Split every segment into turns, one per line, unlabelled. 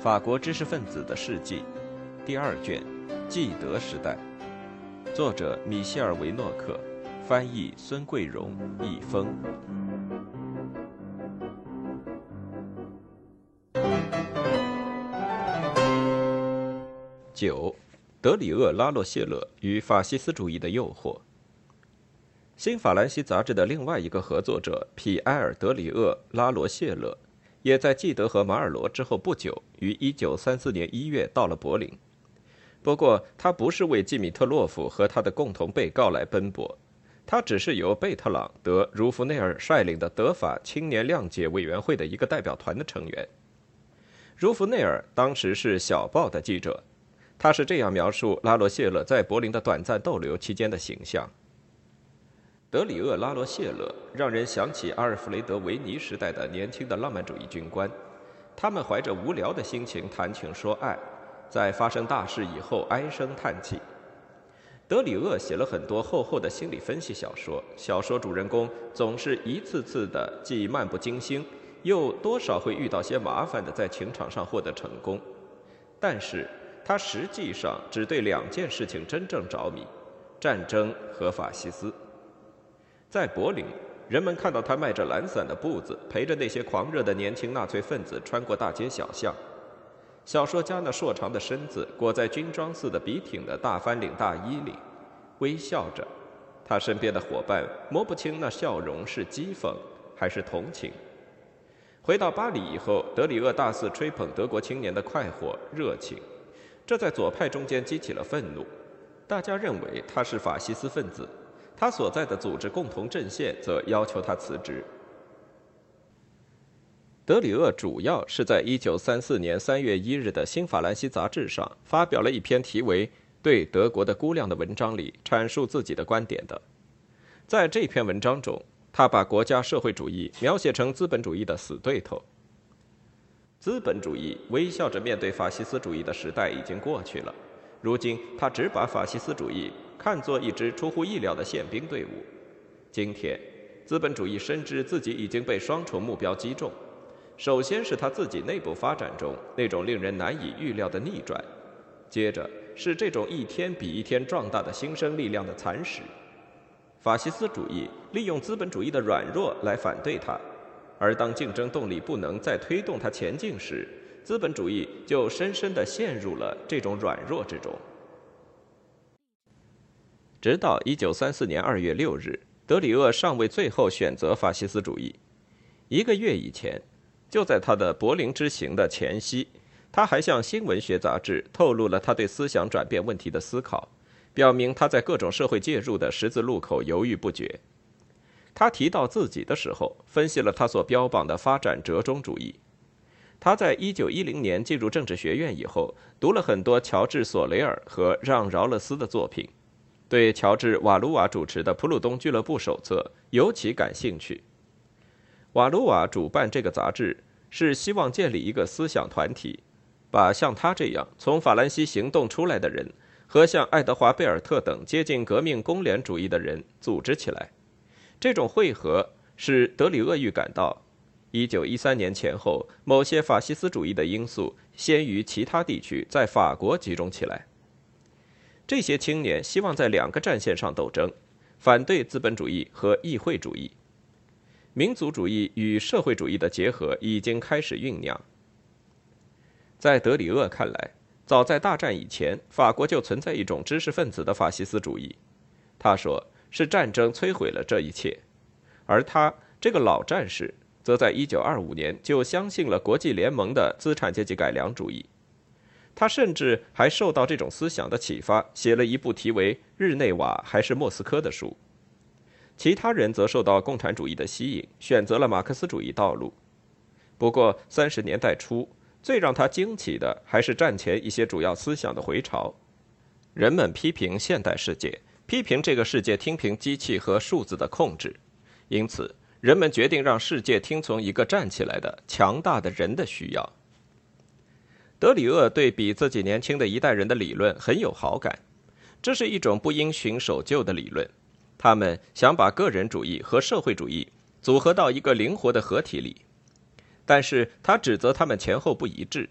法国知识分子的事迹，第二卷，纪德时代，作者米歇尔·维诺克，翻译孙桂荣，译风。九，德里厄·拉洛谢勒与法西斯主义的诱惑。新法兰西杂志的另外一个合作者皮埃尔·德里厄·拉罗谢勒。也在季德和马尔罗之后不久，于1934年1月到了柏林。不过，他不是为季米特洛夫和他的共同被告来奔波，他只是由贝特朗德·茹夫内尔率领的德法青年谅解委员会的一个代表团的成员。茹夫内尔当时是小报的记者，他是这样描述拉罗谢勒在柏林的短暂逗留期间的形象。德里厄·拉罗谢勒让人想起阿尔弗雷德·维尼时代的年轻的浪漫主义军官，他们怀着无聊的心情谈情说爱，在发生大事以后唉声叹气。德里厄写了很多厚厚的心理分析小说，小说主人公总是一次次的既漫不经心，又多少会遇到些麻烦的在情场上获得成功。但是他实际上只对两件事情真正着迷：战争和法西斯。在柏林，人们看到他迈着懒散的步子，陪着那些狂热的年轻纳粹分子穿过大街小巷。小说家那硕长的身子裹在军装似的笔挺的大翻领大衣里，微笑着。他身边的伙伴摸不清那笑容是讥讽还是同情。回到巴黎以后，德里厄大肆吹捧德国青年的快活热情，这在左派中间激起了愤怒。大家认为他是法西斯分子。他所在的组织共同阵线则要求他辞职。德里厄主要是在1934年3月1日的《新法兰西》杂志上发表了一篇题为《对德国的估量》的文章里阐述自己的观点的。在这篇文章中，他把国家社会主义描写成资本主义的死对头。资本主义微笑着面对法西斯主义的时代已经过去了，如今他只把法西斯主义。看作一支出乎意料的宪兵队伍。今天，资本主义深知自己已经被双重目标击中：首先是他自己内部发展中那种令人难以预料的逆转；接着是这种一天比一天壮大的新生力量的蚕食。法西斯主义利用资本主义的软弱来反对它，而当竞争动力不能再推动它前进时，资本主义就深深地陷入了这种软弱之中。直到一九三四年二月六日，德里厄尚未最后选择法西斯主义。一个月以前，就在他的柏林之行的前夕，他还向《新文学》杂志透露了他对思想转变问题的思考，表明他在各种社会介入的十字路口犹豫不决。他提到自己的时候，分析了他所标榜的发展折中主义。他在一九一零年进入政治学院以后，读了很多乔治·索雷尔和让·饶勒斯的作品。对乔治·瓦卢瓦主持的普鲁东俱乐部手册尤其感兴趣。瓦卢瓦主办这个杂志，是希望建立一个思想团体，把像他这样从法兰西行动出来的人和像爱德华·贝尔特等接近革命工联主义的人组织起来。这种汇合使德里厄预感到，1913年前后某些法西斯主义的因素先于其他地区在法国集中起来。这些青年希望在两个战线上斗争，反对资本主义和议会主义。民族主义与社会主义的结合已经开始酝酿。在德里厄看来，早在大战以前，法国就存在一种知识分子的法西斯主义。他说是战争摧毁了这一切，而他这个老战士则在1925年就相信了国际联盟的资产阶级改良主义。他甚至还受到这种思想的启发，写了一部题为《日内瓦还是莫斯科》的书。其他人则受到共产主义的吸引，选择了马克思主义道路。不过，三十年代初，最让他惊奇的还是战前一些主要思想的回潮。人们批评现代世界，批评这个世界听凭机器和数字的控制，因此，人们决定让世界听从一个站起来的强大的人的需要。德里厄对比自己年轻的一代人的理论很有好感，这是一种不因循守旧的理论。他们想把个人主义和社会主义组合到一个灵活的合体里，但是他指责他们前后不一致。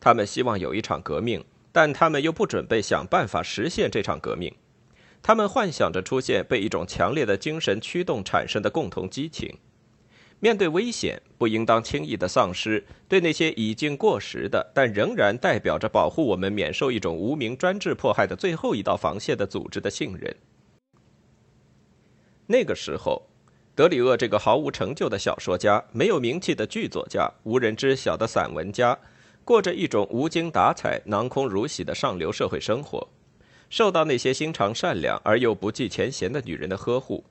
他们希望有一场革命，但他们又不准备想办法实现这场革命。他们幻想着出现被一种强烈的精神驱动产生的共同激情。面对危险，不应当轻易的丧失对那些已经过时的，但仍然代表着保护我们免受一种无名专制迫害的最后一道防线的组织的信任。那个时候，德里厄这个毫无成就的小说家、没有名气的剧作家、无人知晓的散文家，过着一种无精打采、囊空如洗的上流社会生活，受到那些心肠善良而又不计前嫌的女人的呵护。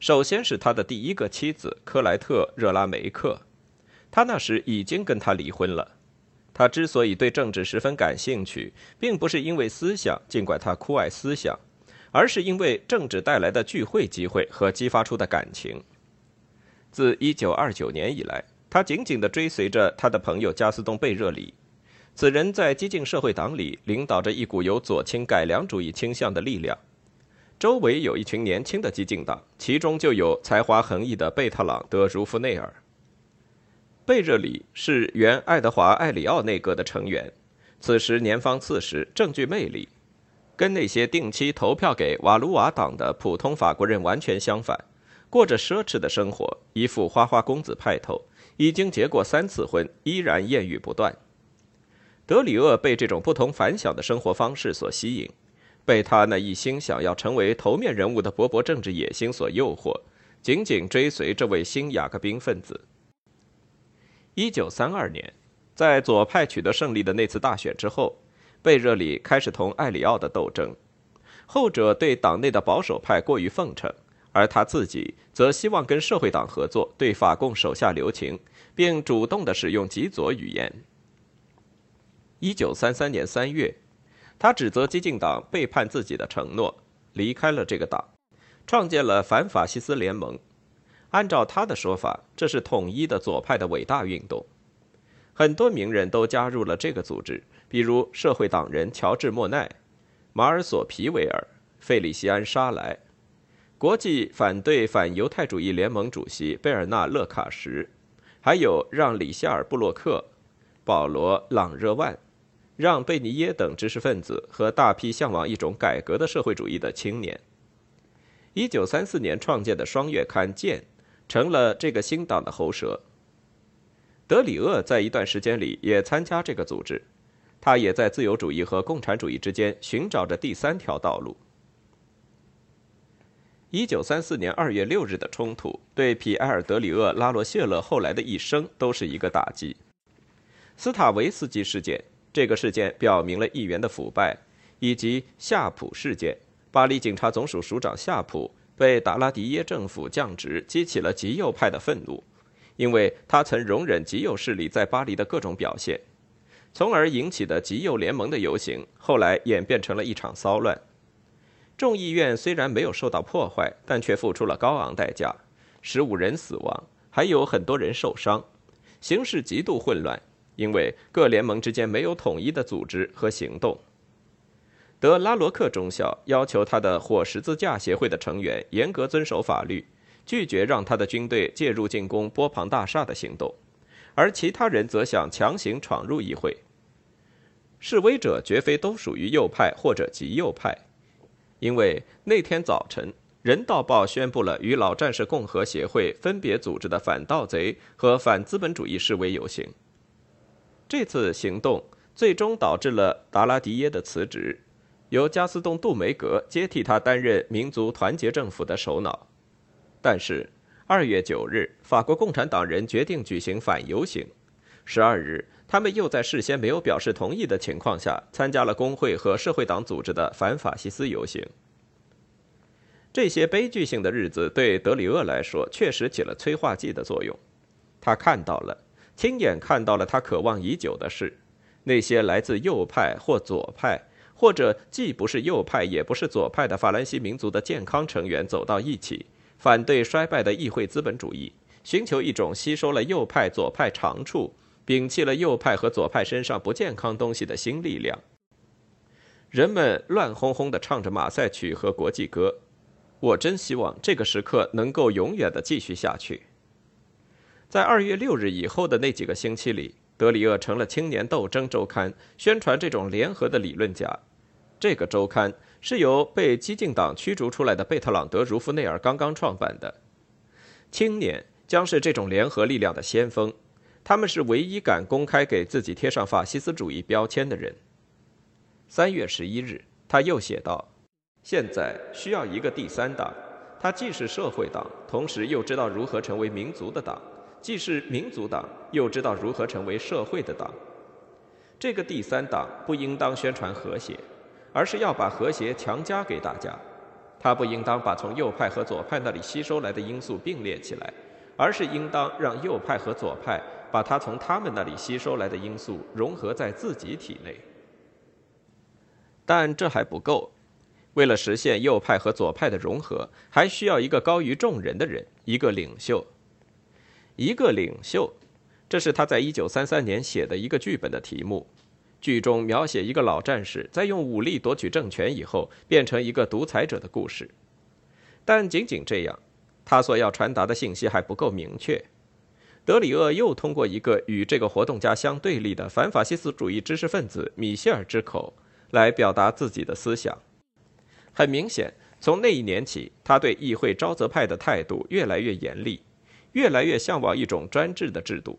首先是他的第一个妻子克莱特·热拉梅克，他那时已经跟他离婚了。他之所以对政治十分感兴趣，并不是因为思想，尽管他酷爱思想，而是因为政治带来的聚会机会和激发出的感情。自1929年以来，他紧紧地追随着他的朋友加斯东·贝热里，此人在激进社会党里领导着一股有左倾改良主义倾向的力量。周围有一群年轻的激进党，其中就有才华横溢的贝特朗·德·茹夫内尔。贝热里是原爱德华·艾里奥内阁的成员，此时年方四十，正具魅力，跟那些定期投票给瓦卢瓦党的普通法国人完全相反，过着奢侈的生活，一副花花公子派头，已经结过三次婚，依然艳遇不断。德里厄被这种不同凡响的生活方式所吸引。被他那一心想要成为头面人物的勃勃政治野心所诱惑，紧紧追随这位新雅各宾分子。一九三二年，在左派取得胜利的那次大选之后，贝热里开始同艾里奥的斗争。后者对党内的保守派过于奉承，而他自己则希望跟社会党合作，对法共手下留情，并主动的使用极左语言。一九三三年三月。他指责激进党背叛自己的承诺，离开了这个党，创建了反法西斯联盟。按照他的说法，这是统一的左派的伟大运动。很多名人都加入了这个组织，比如社会党人乔治·莫奈、马尔索·皮维尔、费里西安·沙莱，国际反对反犹太主义联盟主席贝尔纳·勒卡什，还有让·里夏尔·布洛克、保罗·朗热万。让·贝尼耶等知识分子和大批向往一种改革的社会主义的青年。一九三四年创建的双月刊《剑》成了这个新党的喉舌。德里厄在一段时间里也参加这个组织，他也在自由主义和共产主义之间寻找着第三条道路。一九三四年二月六日的冲突对皮埃尔·德里厄·拉罗谢勒后来的一生都是一个打击。斯塔维斯基事件。这个事件表明了议员的腐败，以及夏普事件。巴黎警察总署署长夏普被达拉迪耶政府降职，激起了极右派的愤怒，因为他曾容忍极右势力在巴黎的各种表现，从而引起的极右联盟的游行，后来演变成了一场骚乱。众议院虽然没有受到破坏，但却付出了高昂代价，十五人死亡，还有很多人受伤，形势极度混乱。因为各联盟之间没有统一的组织和行动，德拉罗克中校要求他的火十字架协会的成员严格遵守法律，拒绝让他的军队介入进攻波旁大厦的行动，而其他人则想强行闯入议会。示威者绝非都属于右派或者极右派，因为那天早晨，《人道报》宣布了与老战士共和协会分别组织的反盗贼和反资本主义示威游行。这次行动最终导致了达拉迪耶的辞职，由加斯东·杜梅格接替他担任民族团结政府的首脑。但是，二月九日，法国共产党人决定举行反游行；十二日，他们又在事先没有表示同意的情况下，参加了工会和社会党组织的反法西斯游行。这些悲剧性的日子对德里厄来说确实起了催化剂的作用，他看到了。亲眼看到了他渴望已久的事：那些来自右派或左派，或者既不是右派也不是左派的法兰西民族的健康成员走到一起，反对衰败的议会资本主义，寻求一种吸收了右派、左派长处，摒弃了右派和左派身上不健康东西的新力量。人们乱哄哄地唱着马赛曲和国际歌。我真希望这个时刻能够永远地继续下去。在二月六日以后的那几个星期里，德里厄成了《青年斗争周刊》宣传这种联合的理论家。这个周刊是由被激进党驱逐出来的贝特朗德·茹夫内尔刚刚创办的。青年将是这种联合力量的先锋，他们是唯一敢公开给自己贴上法西斯主义标签的人。三月十一日，他又写道：“现在需要一个第三党，它既是社会党，同时又知道如何成为民族的党。”既是民族党，又知道如何成为社会的党。这个第三党不应当宣传和谐，而是要把和谐强加给大家。他不应当把从右派和左派那里吸收来的因素并列起来，而是应当让右派和左派把他从他们那里吸收来的因素融合在自己体内。但这还不够，为了实现右派和左派的融合，还需要一个高于众人的人，一个领袖。一个领袖，这是他在一九三三年写的一个剧本的题目。剧中描写一个老战士在用武力夺取政权以后，变成一个独裁者的故事。但仅仅这样，他所要传达的信息还不够明确。德里厄又通过一个与这个活动家相对立的反法西斯主义知识分子米歇尔之口来表达自己的思想。很明显，从那一年起，他对议会沼泽派的态度越来越严厉。越来越向往一种专制的制度。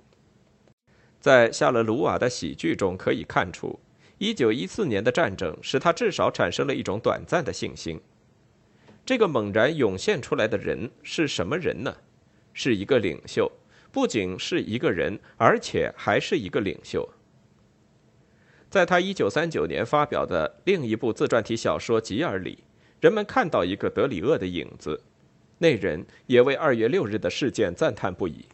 在夏勒鲁瓦的喜剧中可以看出，1914年的战争使他至少产生了一种短暂的信心。这个猛然涌现出来的人是什么人呢？是一个领袖，不仅是一个人，而且还是一个领袖。在他1939年发表的另一部自传体小说《吉尔》里，人们看到一个德里厄的影子。那人也为二月六日的事件赞叹不已。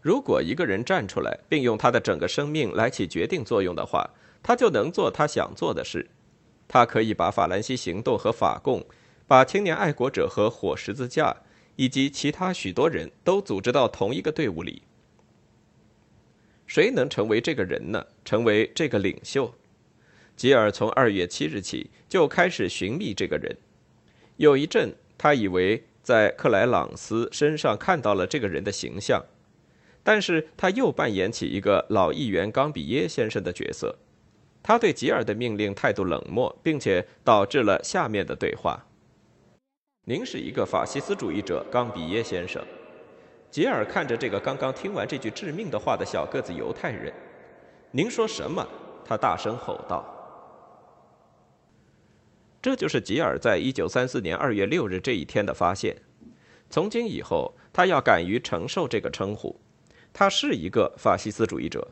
如果一个人站出来，并用他的整个生命来起决定作用的话，他就能做他想做的事。他可以把法兰西行动和法共，把青年爱国者和火十字架，以及其他许多人都组织到同一个队伍里。谁能成为这个人呢？成为这个领袖？吉尔从二月七日起就开始寻觅这个人。有一阵，他以为。在克莱朗斯身上看到了这个人的形象，但是他又扮演起一个老议员冈比耶先生的角色。他对吉尔的命令态度冷漠，并且导致了下面的对话：“您是一个法西斯主义者，冈比耶先生。”吉尔看着这个刚刚听完这句致命的话的小个子犹太人，“您说什么？”他大声吼道。这就是吉尔在一九三四年二月六日这一天的发现。从今以后，他要敢于承受这个称呼，他是一个法西斯主义者。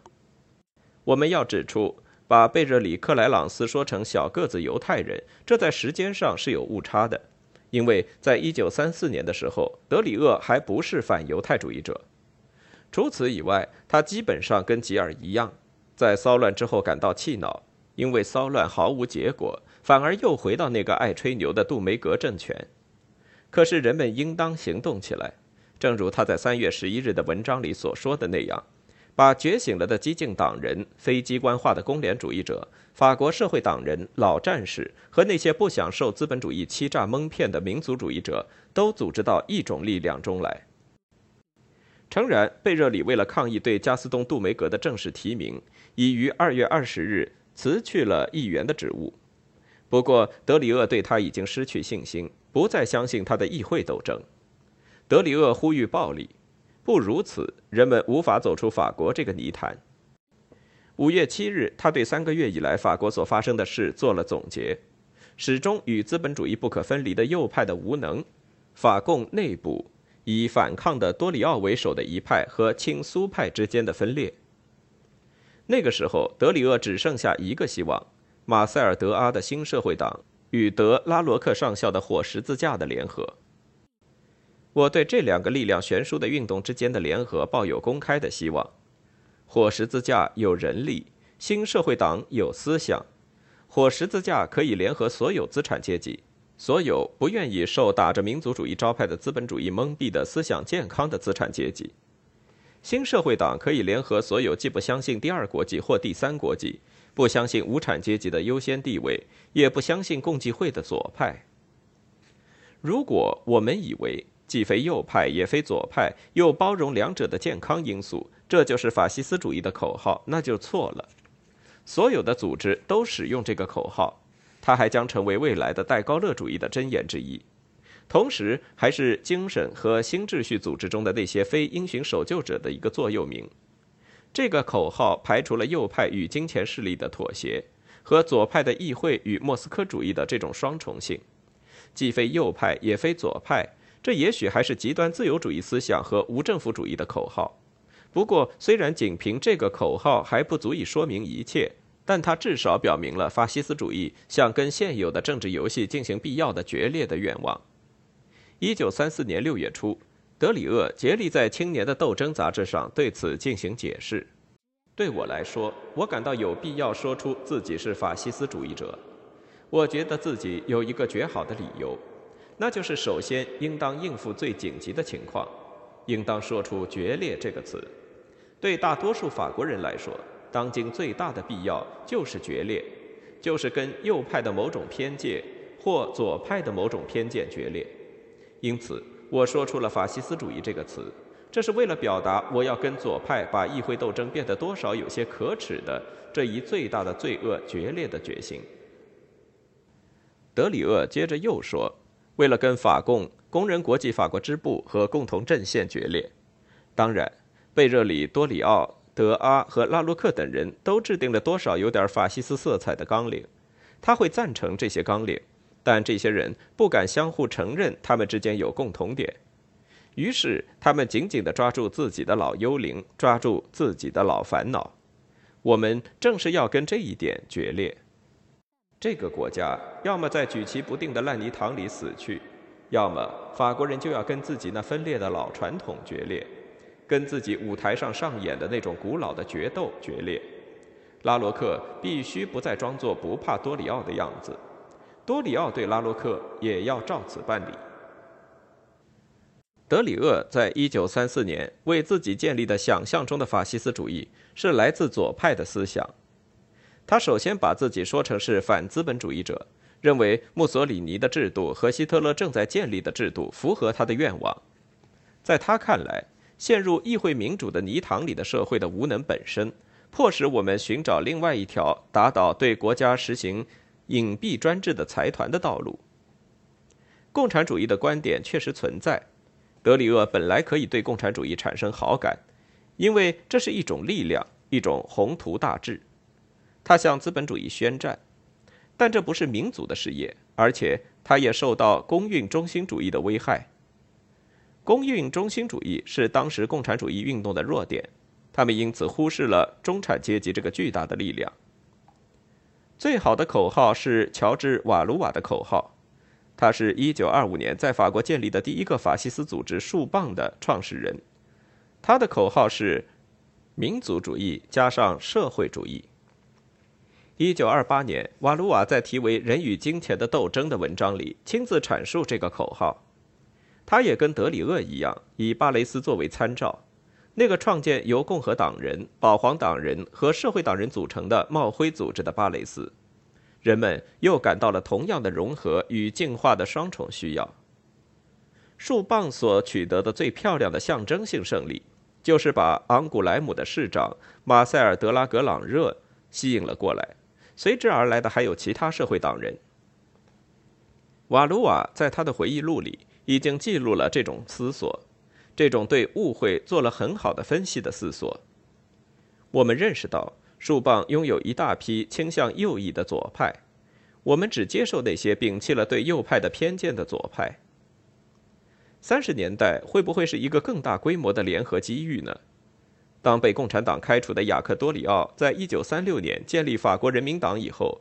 我们要指出，把贝热里克莱朗斯说成小个子犹太人，这在时间上是有误差的，因为在一九三四年的时候，德里厄还不是反犹太主义者。除此以外，他基本上跟吉尔一样，在骚乱之后感到气恼，因为骚乱毫无结果。反而又回到那个爱吹牛的杜梅格政权。可是人们应当行动起来，正如他在三月十一日的文章里所说的那样，把觉醒了的激进党人、非机关化的工联主义者、法国社会党人、老战士和那些不想受资本主义欺诈蒙骗的民族主义者，都组织到一种力量中来。诚然，贝热里为了抗议对加斯东·杜梅格的正式提名，已于二月二十日辞去了议员的职务。不过，德里厄对他已经失去信心，不再相信他的议会斗争。德里厄呼吁暴力，不如此，人们无法走出法国这个泥潭。五月七日，他对三个月以来法国所发生的事做了总结，始终与资本主义不可分离的右派的无能，法共内部以反抗的多里奥为首的一派和亲苏派之间的分裂。那个时候，德里厄只剩下一个希望。马塞尔·德阿的新社会党与德拉罗克上校的火十字架的联合，我对这两个力量悬殊的运动之间的联合抱有公开的希望。火十字架有人力，新社会党有思想。火十字架可以联合所有资产阶级，所有不愿意受打着民族主义招牌的资本主义蒙蔽的思想健康的资产阶级。新社会党可以联合所有既不相信第二国际或第三国际。不相信无产阶级的优先地位，也不相信共济会的左派。如果我们以为既非右派也非左派，又包容两者的健康因素，这就是法西斯主义的口号，那就错了。所有的组织都使用这个口号，它还将成为未来的戴高乐主义的箴言之一，同时还是精神和新秩序组织中的那些非因循守旧者的一个座右铭。这个口号排除了右派与金钱势力的妥协，和左派的议会与莫斯科主义的这种双重性，既非右派也非左派。这也许还是极端自由主义思想和无政府主义的口号。不过，虽然仅凭这个口号还不足以说明一切，但它至少表明了法西斯主义想跟现有的政治游戏进行必要的决裂的愿望。一九三四年六月初，德里厄竭力在《青年的斗争》杂志上对此进行解释。对我来说，我感到有必要说出自己是法西斯主义者。我觉得自己有一个绝好的理由。那就是首先应当应付最紧急的情况，应当说出“决裂”这个词。对大多数法国人来说，当今最大的必要就是决裂，就是跟右派的某种偏见或左派的某种偏见决裂。因此，我说出了“法西斯主义”这个词，这是为了表达我要跟左派把议会斗争变得多少有些可耻的这一最大的罪恶决裂的决心。德里厄接着又说。为了跟法共、工人国际法国支部和共同阵线决裂，当然，贝热里、多里奥、德阿和拉洛克等人都制定了多少有点法西斯色彩的纲领。他会赞成这些纲领，但这些人不敢相互承认他们之间有共同点。于是，他们紧紧地抓住自己的老幽灵，抓住自己的老烦恼。我们正是要跟这一点决裂。这个国家要么在举棋不定的烂泥塘里死去，要么法国人就要跟自己那分裂的老传统决裂，跟自己舞台上上演的那种古老的决斗决裂。拉罗克必须不再装作不怕多里奥的样子，多里奥对拉洛克也要照此办理。德里厄在一九三四年为自己建立的想象中的法西斯主义是来自左派的思想。他首先把自己说成是反资本主义者，认为墨索里尼的制度和希特勒正在建立的制度符合他的愿望。在他看来，陷入议会民主的泥塘里的社会的无能本身，迫使我们寻找另外一条打倒对国家实行隐蔽专制的财团的道路。共产主义的观点确实存在，德里厄本来可以对共产主义产生好感，因为这是一种力量，一种宏图大志。他向资本主义宣战，但这不是民族的事业，而且他也受到公运中心主义的危害。公运中心主义是当时共产主义运动的弱点，他们因此忽视了中产阶级这个巨大的力量。最好的口号是乔治·瓦卢瓦的口号，他是一九二五年在法国建立的第一个法西斯组织“树棒”的创始人。他的口号是民族主义加上社会主义。一九二八年，瓦卢瓦在题为《人与金钱的斗争》的文章里亲自阐述这个口号。他也跟德里厄一样，以巴雷斯作为参照，那个创建由共和党人、保皇党人和社会党人组成的帽徽组织的巴雷斯。人们又感到了同样的融合与进化的双重需要。树棒所取得的最漂亮的象征性胜利，就是把昂古莱姆的市长马塞尔·德拉格朗热吸引了过来。随之而来的还有其他社会党人。瓦卢瓦在他的回忆录里已经记录了这种思索，这种对误会做了很好的分析的思索。我们认识到树棒拥有一大批倾向右翼的左派，我们只接受那些摒弃了对右派的偏见的左派。三十年代会不会是一个更大规模的联合机遇呢？当被共产党开除的雅克多里奥在一九三六年建立法国人民党以后，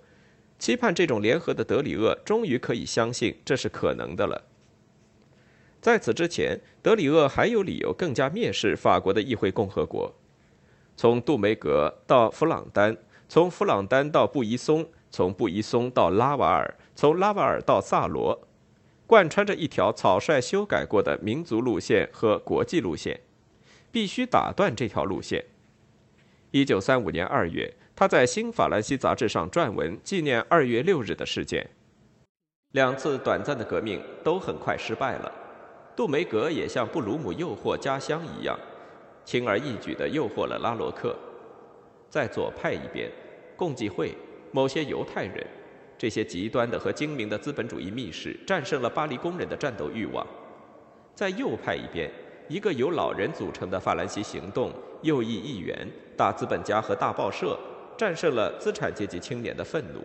期盼这种联合的德里厄终于可以相信这是可能的了。在此之前，德里厄还有理由更加蔑视法国的议会共和国。从杜梅格到弗朗丹，从弗朗丹到布宜松，从布宜松到拉瓦尔，从拉瓦尔到萨罗，贯穿着一条草率修改过的民族路线和国际路线。必须打断这条路线。一九三五年二月，他在《新法兰西》杂志上撰文纪念二月六日的事件。两次短暂的革命都很快失败了。杜梅格也像布鲁姆诱惑家乡一样，轻而易举地诱惑了拉罗克。在左派一边，共济会、某些犹太人，这些极端的和精明的资本主义密使战胜了巴黎工人的战斗欲望；在右派一边，一个由老人组成的法兰西行动、右翼议员、大资本家和大报社战胜了资产阶级青年的愤怒。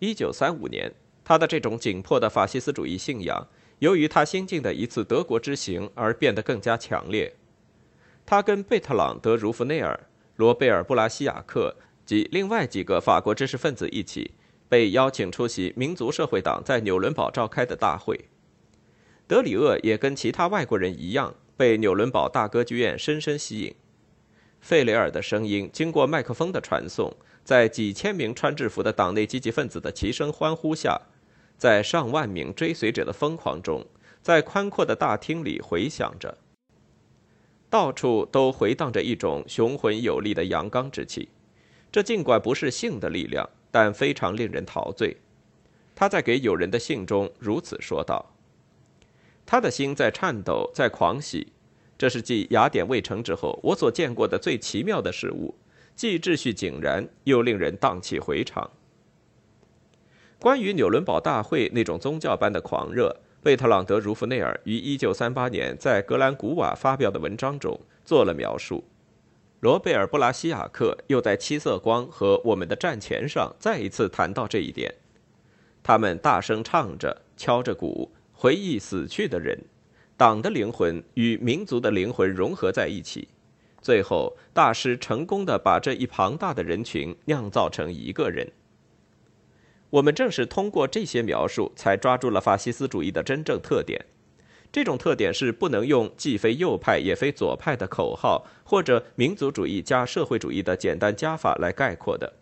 一九三五年，他的这种紧迫的法西斯主义信仰，由于他新进的一次德国之行而变得更加强烈。他跟贝特朗·德·茹夫内尔、罗贝尔·布拉西亚克及另外几个法国知识分子一起，被邀请出席民族社会党在纽伦堡召开的大会。德里厄也跟其他外国人一样，被纽伦堡大歌剧院深深吸引。费雷尔的声音经过麦克风的传送，在几千名穿制服的党内积极分子的齐声欢呼下，在上万名追随者的疯狂中，在宽阔的大厅里回响着。到处都回荡着一种雄浑有力的阳刚之气，这尽管不是性的力量，但非常令人陶醉。他在给友人的信中如此说道。他的心在颤抖，在狂喜，这是继雅典卫城之后我所见过的最奇妙的事物，既秩序井然，又令人荡气回肠。关于纽伦堡大会那种宗教般的狂热，贝特朗德·茹夫内尔于1938年在格兰古瓦发表的文章中做了描述。罗贝尔·布拉西亚克又在《七色光》和《我们的战前》上再一次谈到这一点。他们大声唱着，敲着鼓。回忆死去的人，党的灵魂与民族的灵魂融合在一起，最后大师成功的把这一庞大的人群酿造成一个人。我们正是通过这些描述，才抓住了法西斯主义的真正特点。这种特点是不能用既非右派也非左派的口号，或者民族主义加社会主义的简单加法来概括的。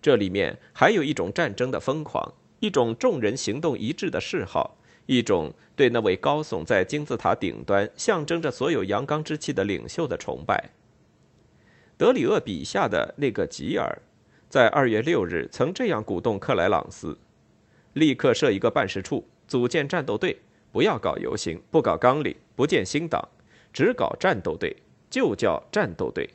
这里面还有一种战争的疯狂，一种众人行动一致的嗜好。一种对那位高耸在金字塔顶端、象征着所有阳刚之气的领袖的崇拜。德里厄笔下的那个吉尔，在二月六日曾这样鼓动克莱朗斯：立刻设一个办事处，组建战斗队，不要搞游行，不搞纲领，不建新党，只搞战斗队，就叫战斗队。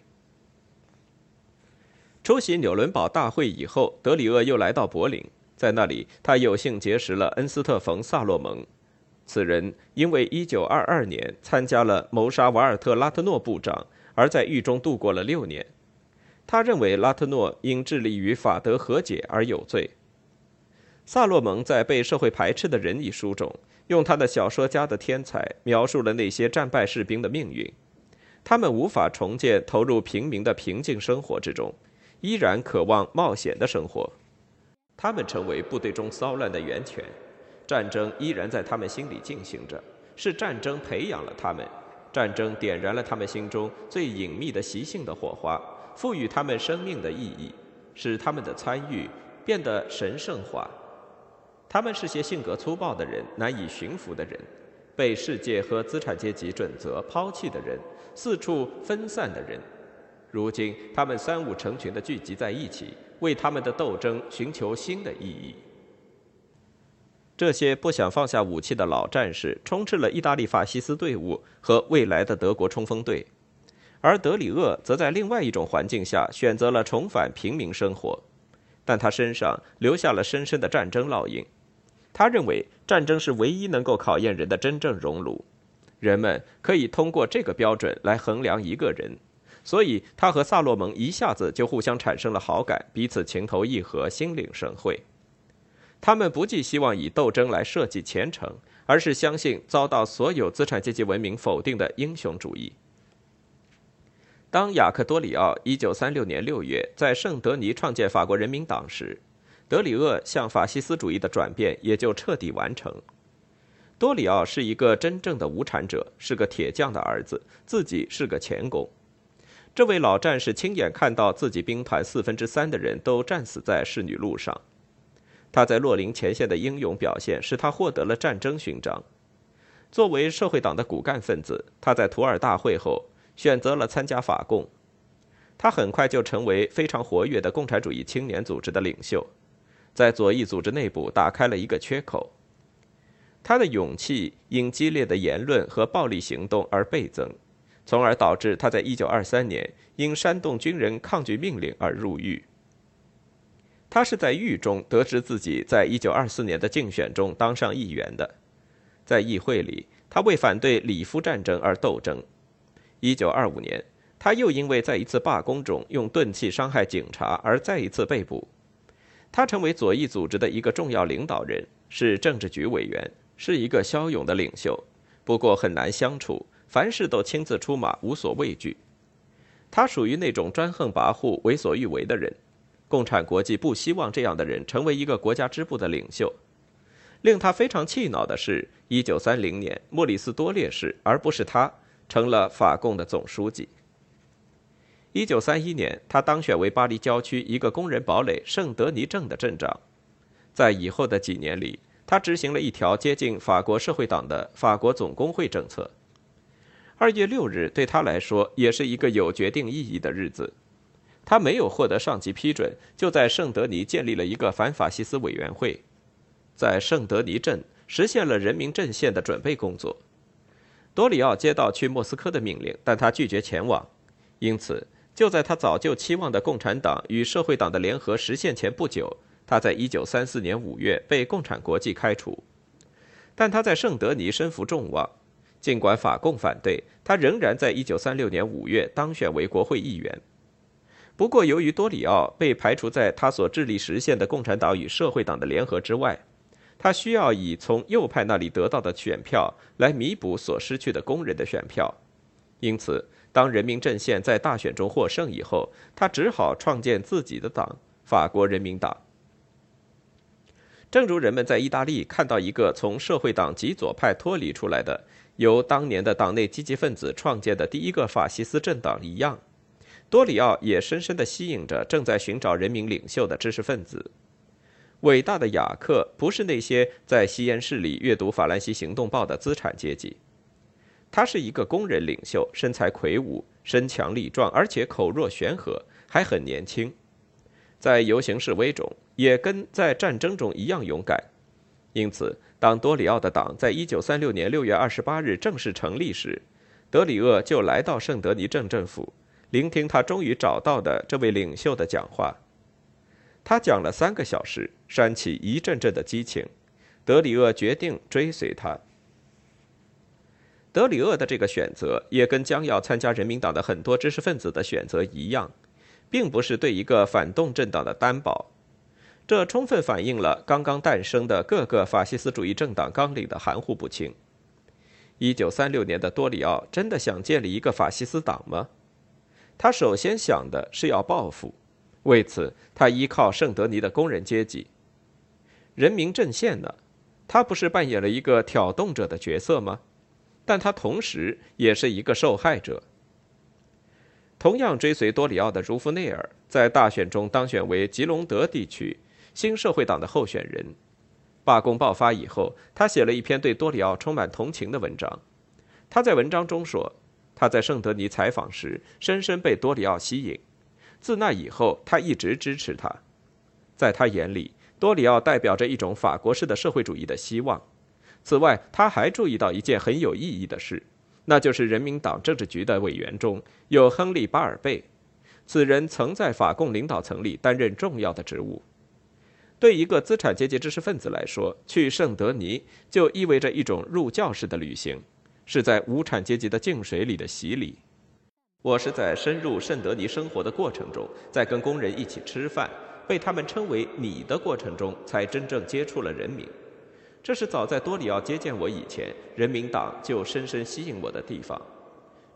出席纽伦堡大会以后，德里厄又来到柏林。在那里，他有幸结识了恩斯特·冯·萨洛蒙。此人因为1922年参加了谋杀瓦尔特·拉特诺部长，而在狱中度过了六年。他认为拉特诺因致力于法德和解而有罪。萨洛蒙在《被社会排斥的人》一书中，用他的小说家的天才描述了那些战败士兵的命运：他们无法重建投入平民的平静生活之中，依然渴望冒险的生活。他们成为部队中骚乱的源泉，战争依然在他们心里进行着，是战争培养了他们，战争点燃了他们心中最隐秘的习性的火花，赋予他们生命的意义，使他们的参与变得神圣化。他们是些性格粗暴的人，难以驯服的人，被世界和资产阶级准则抛弃的人，四处分散的人。如今，他们三五成群地聚集在一起。为他们的斗争寻求新的意义。这些不想放下武器的老战士充斥了意大利法西斯队伍和未来的德国冲锋队，而德里厄则在另外一种环境下选择了重返平民生活，但他身上留下了深深的战争烙印。他认为战争是唯一能够考验人的真正熔炉，人们可以通过这个标准来衡量一个人。所以，他和萨洛蒙一下子就互相产生了好感，彼此情投意合，心领神会。他们不寄希望以斗争来设计前程，而是相信遭到所有资产阶级文明否定的英雄主义。当雅克多里奥1936年6月在圣德尼创建法国人民党时，德里厄向法西斯主义的转变也就彻底完成。多里奥是一个真正的无产者，是个铁匠的儿子，自己是个钳工。这位老战士亲眼看到自己兵团四分之三的人都战死在侍女路上，他在洛林前线的英勇表现使他获得了战争勋章。作为社会党的骨干分子，他在图尔大会后选择了参加法共，他很快就成为非常活跃的共产主义青年组织的领袖，在左翼组织内部打开了一个缺口。他的勇气因激烈的言论和暴力行动而倍增，从而导致他在1923年因煽动军人抗拒命令而入狱。他是在狱中得知自己在1924年的竞选中当上议员的，在议会里，他为反对里夫战争而斗争。1925年，他又因为在一次罢工中用钝器伤害警察而再一次被捕。他成为左翼组织的一个重要领导人，是政治局委员。是一个骁勇的领袖，不过很难相处，凡事都亲自出马，无所畏惧。他属于那种专横跋扈、为所欲为的人。共产国际不希望这样的人成为一个国家支部的领袖。令他非常气恼的是，1930年，莫里斯多烈士而不是他成了法共的总书记。1931年，他当选为巴黎郊区一个工人堡垒圣德尼镇的镇长。在以后的几年里，他执行了一条接近法国社会党的法国总工会政策。二月六日对他来说也是一个有决定意义的日子。他没有获得上级批准，就在圣德尼建立了一个反法西斯委员会，在圣德尼镇实现了人民阵线的准备工作。多里奥接到去莫斯科的命令，但他拒绝前往。因此，就在他早就期望的共产党与社会党的联合实现前不久。他在一九三四年五月被共产国际开除，但他在圣德尼身负众望。尽管法共反对，他仍然在一九三六年五月当选为国会议员。不过，由于多里奥被排除在他所致力实现的共产党与社会党的联合之外，他需要以从右派那里得到的选票来弥补所失去的工人的选票。因此，当人民阵线在大选中获胜以后，他只好创建自己的党——法国人民党。正如人们在意大利看到一个从社会党极左派脱离出来的、由当年的党内积极分子创建的第一个法西斯政党一样，多里奥也深深地吸引着正在寻找人民领袖的知识分子。伟大的雅克不是那些在吸烟室里阅读《法兰西行动报》的资产阶级，他是一个工人领袖，身材魁梧、身强力壮，而且口若悬河，还很年轻。在游行示威中，也跟在战争中一样勇敢。因此，当多里奥的党在1936年6月28日正式成立时，德里厄就来到圣德尼镇政府，聆听他终于找到的这位领袖的讲话。他讲了三个小时，煽起一阵阵的激情。德里厄决定追随他。德里厄的这个选择，也跟将要参加人民党的很多知识分子的选择一样。并不是对一个反动政党的担保，这充分反映了刚刚诞生的各个法西斯主义政党纲领的含糊不清。一九三六年的多里奥真的想建立一个法西斯党吗？他首先想的是要报复，为此他依靠圣德尼的工人阶级。人民阵线呢？他不是扮演了一个挑动者的角色吗？但他同时也是一个受害者。同样追随多里奥的茹夫内尔在大选中当选为吉隆德地区新社会党的候选人。罢工爆发以后，他写了一篇对多里奥充满同情的文章。他在文章中说，他在圣德尼采访时深深被多里奥吸引，自那以后他一直支持他。在他眼里，多里奥代表着一种法国式的社会主义的希望。此外，他还注意到一件很有意义的事。那就是人民党政治局的委员中有亨利·巴尔贝，此人曾在法共领导层里担任重要的职务。对一个资产阶级知识分子来说，去圣德尼就意味着一种入教式的旅行，是在无产阶级的净水里的洗礼。我是在深入圣德尼生活的过程中，在跟工人一起吃饭，被他们称为“你的”过程中，才真正接触了人民。这是早在多里奥接见我以前，人民党就深深吸引我的地方。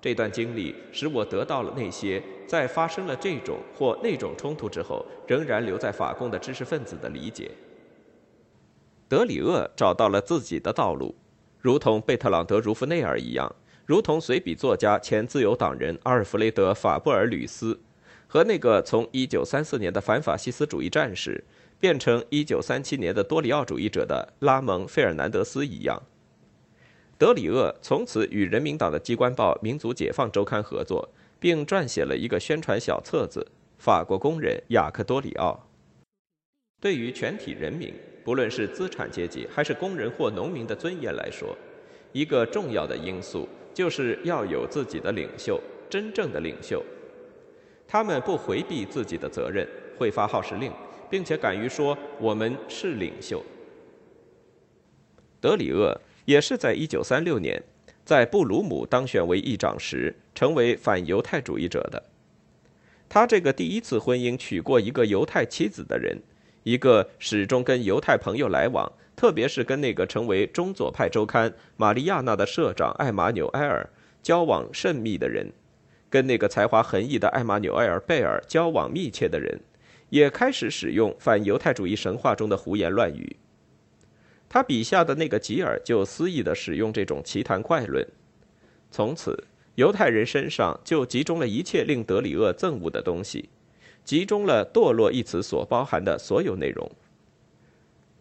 这段经历使我得到了那些在发生了这种或那种冲突之后，仍然留在法共的知识分子的理解。德里厄找到了自己的道路，如同贝特朗德·茹夫内尔一样，如同随笔作家、前自由党人阿尔弗雷德·法布尔吕斯，和那个从1934年的反法西斯主义战士。变成1937年的多里奥主义者的拉蒙·费尔南德斯一样，德里厄从此与人民党的机关报《民族解放周刊》合作，并撰写了一个宣传小册子《法国工人雅克多里奥》。对于全体人民，不论是资产阶级还是工人或农民的尊严来说，一个重要的因素就是要有自己的领袖，真正的领袖。他们不回避自己的责任，会发号施令，并且敢于说“我们是领袖”。德里厄也是在1936年，在布鲁姆当选为议长时，成为反犹太主义者的。他这个第一次婚姻娶过一个犹太妻子的人，一个始终跟犹太朋友来往，特别是跟那个成为中左派周刊《玛利亚娜》的社长艾玛纽埃尔交往甚密的人。跟那个才华横溢的艾玛纽埃尔·贝尔交往密切的人，也开始使用反犹太主义神话中的胡言乱语。他笔下的那个吉尔就肆意地使用这种奇谈怪论。从此，犹太人身上就集中了一切令德里厄憎恶的东西，集中了“堕落”一词所包含的所有内容。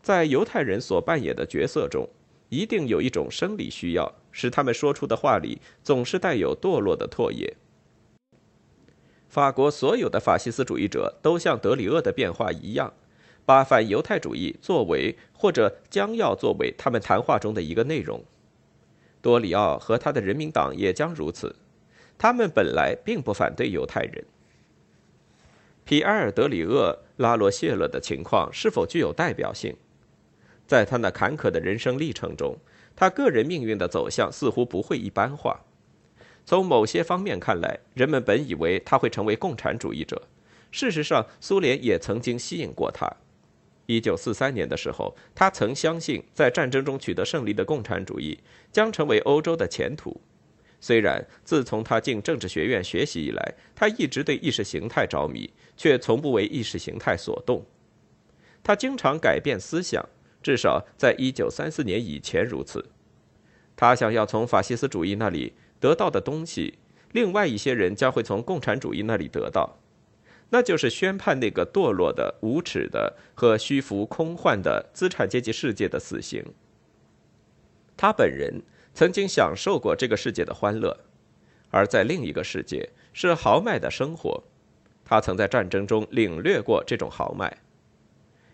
在犹太人所扮演的角色中，一定有一种生理需要，使他们说出的话里总是带有堕落的唾液。法国所有的法西斯主义者都像德里厄的变化一样，把反犹太主义作为或者将要作为他们谈话中的一个内容。多里奥和他的人民党也将如此。他们本来并不反对犹太人。皮埃尔·德里厄·拉罗谢勒的情况是否具有代表性？在他那坎坷的人生历程中，他个人命运的走向似乎不会一般化。从某些方面看来，人们本以为他会成为共产主义者。事实上，苏联也曾经吸引过他。1943年的时候，他曾相信，在战争中取得胜利的共产主义将成为欧洲的前途。虽然自从他进政治学院学习以来，他一直对意识形态着迷，却从不为意识形态所动。他经常改变思想，至少在1934年以前如此。他想要从法西斯主义那里。得到的东西，另外一些人将会从共产主义那里得到，那就是宣判那个堕落的、无耻的和虚浮空幻的资产阶级世界的死刑。他本人曾经享受过这个世界的欢乐，而在另一个世界是豪迈的生活。他曾在战争中领略过这种豪迈。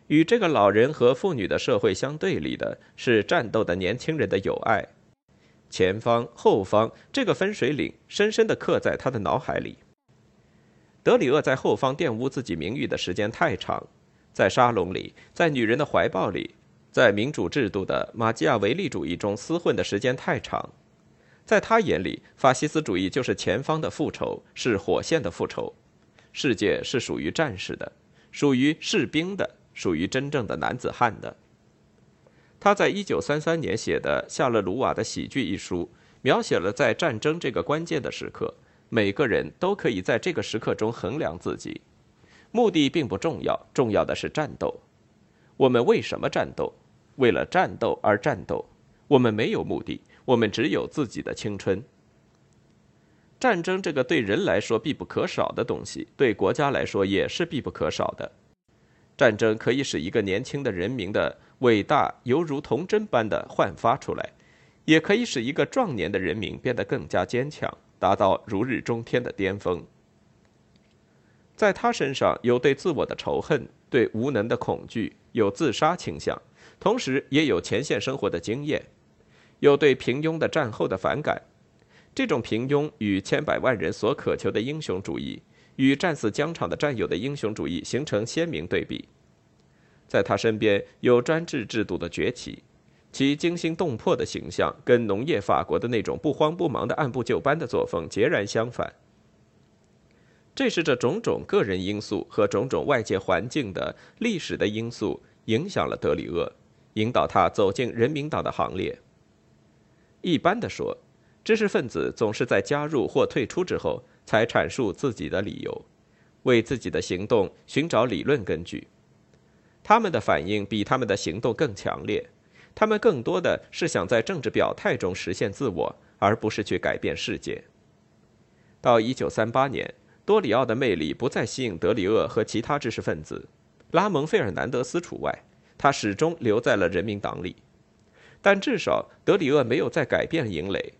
与这个老人和妇女的社会相对立的是战斗的年轻人的友爱。前方、后方，这个分水岭深深地刻在他的脑海里。德里厄在后方玷污自己名誉的时间太长，在沙龙里，在女人的怀抱里，在民主制度的马基亚维利主义中厮混的时间太长。在他眼里，法西斯主义就是前方的复仇，是火线的复仇。世界是属于战士的，属于士兵的，属于真正的男子汉的。他在一九三三年写的《夏勒鲁瓦的喜剧》一书，描写了在战争这个关键的时刻，每个人都可以在这个时刻中衡量自己。目的并不重要，重要的是战斗。我们为什么战斗？为了战斗而战斗。我们没有目的，我们只有自己的青春。战争这个对人来说必不可少的东西，对国家来说也是必不可少的。战争可以使一个年轻的人民的。伟大犹如童真般的焕发出来，也可以使一个壮年的人民变得更加坚强，达到如日中天的巅峰。在他身上有对自我的仇恨，对无能的恐惧，有自杀倾向，同时也有前线生活的经验，有对平庸的战后的反感。这种平庸与千百万人所渴求的英雄主义，与战死疆场的战友的英雄主义形成鲜明对比。在他身边有专制制度的崛起，其惊心动魄的形象跟农业法国的那种不慌不忙的按部就班的作风截然相反。这是这种种个人因素和种种外界环境的历史的因素影响了德里厄，引导他走进人民党的行列。一般的说，知识分子总是在加入或退出之后才阐述自己的理由，为自己的行动寻找理论根据。他们的反应比他们的行动更强烈，他们更多的是想在政治表态中实现自我，而不是去改变世界。到1938年，多里奥的魅力不再吸引德里厄和其他知识分子，拉蒙·费尔南德斯除外，他始终留在了人民党里。但至少德里厄没有再改变营垒。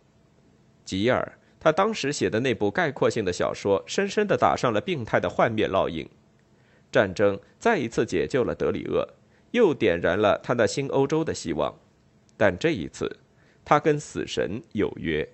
吉尔，他当时写的那部概括性的小说，深深地打上了病态的幻灭烙印。战争再一次解救了德里厄，又点燃了他那新欧洲的希望。但这一次，他跟死神有约。